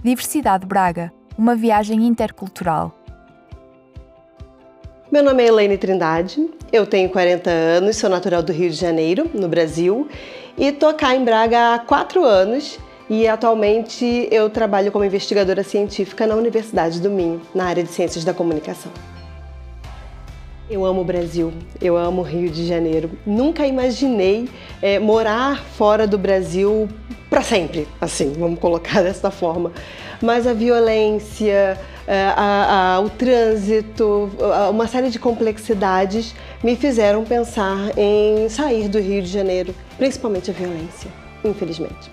Diversidade Braga, uma viagem intercultural. Meu nome é Elaine Trindade, eu tenho 40 anos, sou natural do Rio de Janeiro, no Brasil, e estou cá em Braga há quatro anos e atualmente eu trabalho como investigadora científica na Universidade do Minho, na área de Ciências da Comunicação. Eu amo o Brasil, eu amo o Rio de Janeiro. Nunca imaginei é, morar fora do Brasil para sempre, assim, vamos colocar dessa forma. Mas a violência, é, a, a, o trânsito, uma série de complexidades me fizeram pensar em sair do Rio de Janeiro, principalmente a violência, infelizmente.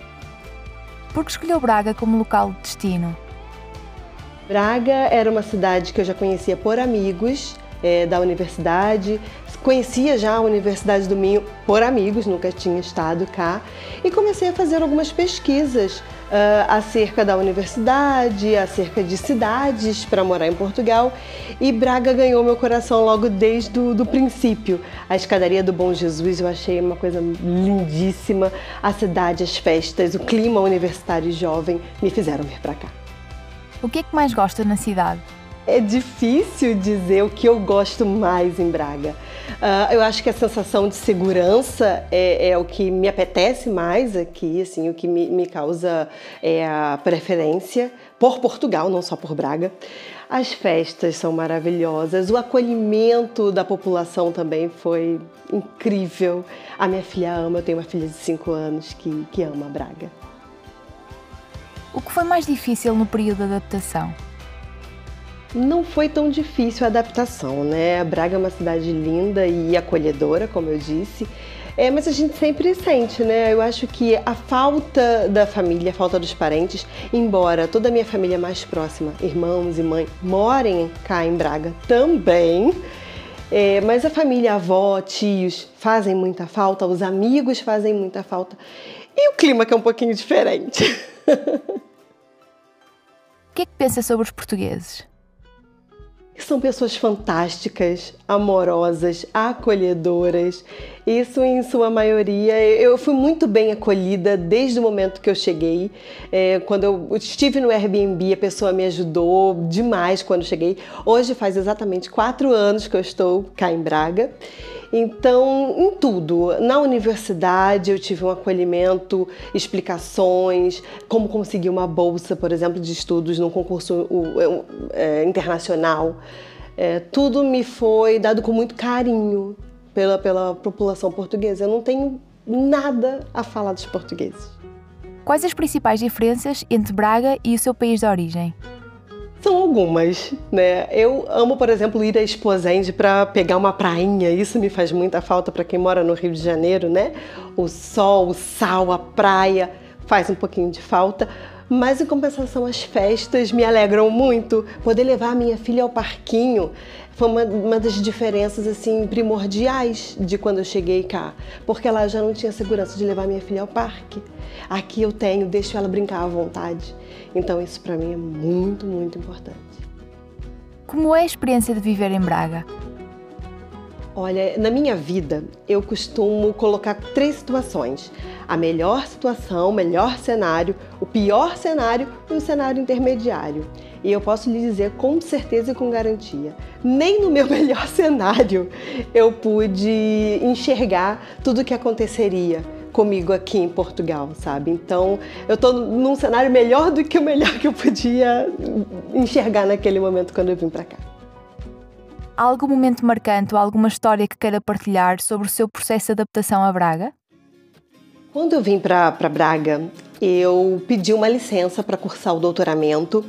Por que escolheu Braga como local de destino? Braga era uma cidade que eu já conhecia por amigos é, da universidade. Conhecia já a Universidade do Minho por amigos, nunca tinha estado cá, e comecei a fazer algumas pesquisas uh, acerca da universidade, acerca de cidades para morar em Portugal. E Braga ganhou meu coração logo desde o do princípio. A escadaria do Bom Jesus eu achei uma coisa lindíssima. A cidade, as festas, o clima universitário jovem me fizeram vir para cá. O que é que mais gosta na cidade? É difícil dizer o que eu gosto mais em Braga. Uh, eu acho que a sensação de segurança é, é, o que me apetece mais aqui, assim, o que me, me causa é a preferência por Portugal, não só por Braga. As festas são maravilhosas, o acolhimento da população também foi incrível. A minha filha ama, eu tenho uma filha de 5 anos que, que ama Braga. O que foi mais difícil no período de adaptação? Não foi tão difícil a adaptação, né? Braga é uma cidade linda e acolhedora, como eu disse. É, mas a gente sempre sente, né? Eu acho que a falta da família, a falta dos parentes, embora toda a minha família mais próxima, irmãos e mãe, morem cá em Braga também, é, mas a família, avó, tios fazem muita falta, os amigos fazem muita falta. E o clima que é um pouquinho diferente. o que é que pensa sobre os portugueses? São pessoas fantásticas, amorosas, acolhedoras. Isso, em sua maioria, eu fui muito bem acolhida desde o momento que eu cheguei. É, quando eu estive no Airbnb, a pessoa me ajudou demais quando cheguei. Hoje faz exatamente quatro anos que eu estou cá em Braga. Então, em tudo, na universidade eu tive um acolhimento, explicações, como conseguir uma bolsa, por exemplo, de estudos num concurso é, internacional. É, tudo me foi dado com muito carinho pela, pela população portuguesa. Eu não tenho nada a falar dos portugueses. Quais as principais diferenças entre Braga e o seu país de origem? São algumas, né? Eu amo, por exemplo, ir a Exposende para pegar uma prainha. Isso me faz muita falta para quem mora no Rio de Janeiro, né? O sol, o sal, a praia faz um pouquinho de falta. Mas em compensação, as festas me alegram muito. Poder levar a minha filha ao parquinho foi uma, uma das diferenças assim primordiais de quando eu cheguei cá, porque lá eu já não tinha segurança de levar minha filha ao parque. Aqui eu tenho, deixo ela brincar à vontade. Então isso para mim é muito, muito importante. Como é a experiência de viver em Braga? Olha, na minha vida eu costumo colocar três situações: a melhor situação, o melhor cenário, o pior cenário e o cenário intermediário. E eu posso lhe dizer com certeza e com garantia: nem no meu melhor cenário eu pude enxergar tudo o que aconteceria comigo aqui em Portugal, sabe? Então, eu estou num cenário melhor do que o melhor que eu podia enxergar naquele momento quando eu vim para cá. Algum momento marcante ou alguma história que queira partilhar sobre o seu processo de adaptação a Braga? Quando eu vim para Braga, eu pedi uma licença para cursar o doutoramento.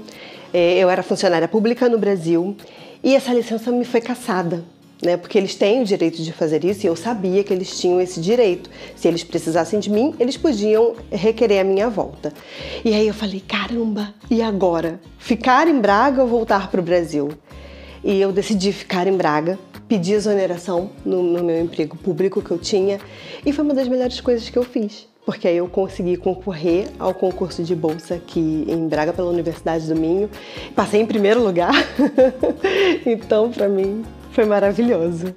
É, eu era funcionária pública no Brasil e essa licença me foi cassada né? Porque eles têm o direito de fazer isso e eu sabia que eles tinham esse direito. Se eles precisassem de mim, eles podiam requerer a minha volta. E aí eu falei: caramba, e agora? Ficar em Braga ou voltar para o Brasil? E eu decidi ficar em Braga, pedi exoneração no, no meu emprego público que eu tinha e foi uma das melhores coisas que eu fiz porque aí eu consegui concorrer ao concurso de bolsa aqui em Braga pela Universidade do Minho. Passei em primeiro lugar, então para mim foi maravilhoso.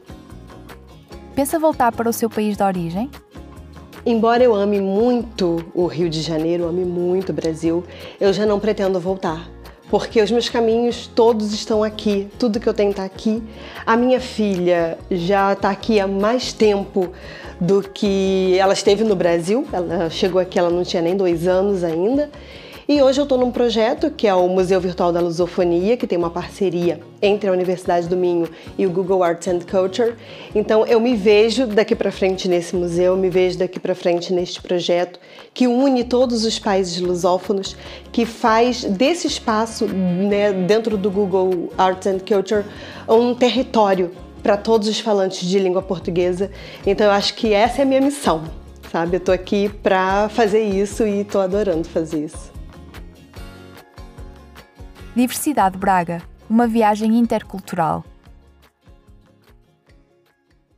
Pensa voltar para o seu país de origem? Embora eu ame muito o Rio de Janeiro, ame muito o Brasil, eu já não pretendo voltar. Porque os meus caminhos todos estão aqui, tudo que eu tenho está aqui. A minha filha já está aqui há mais tempo do que ela esteve no Brasil. Ela chegou aqui, ela não tinha nem dois anos ainda. E hoje eu estou num projeto que é o Museu Virtual da Lusofonia, que tem uma parceria entre a Universidade do Minho e o Google Arts and Culture. Então eu me vejo daqui para frente nesse museu, me vejo daqui para frente neste projeto que une todos os países lusófonos, que faz desse espaço né, dentro do Google Arts and Culture um território para todos os falantes de língua portuguesa. Então eu acho que essa é a minha missão, sabe? Eu tô aqui para fazer isso e tô adorando fazer isso. Diversidade Braga, uma viagem intercultural.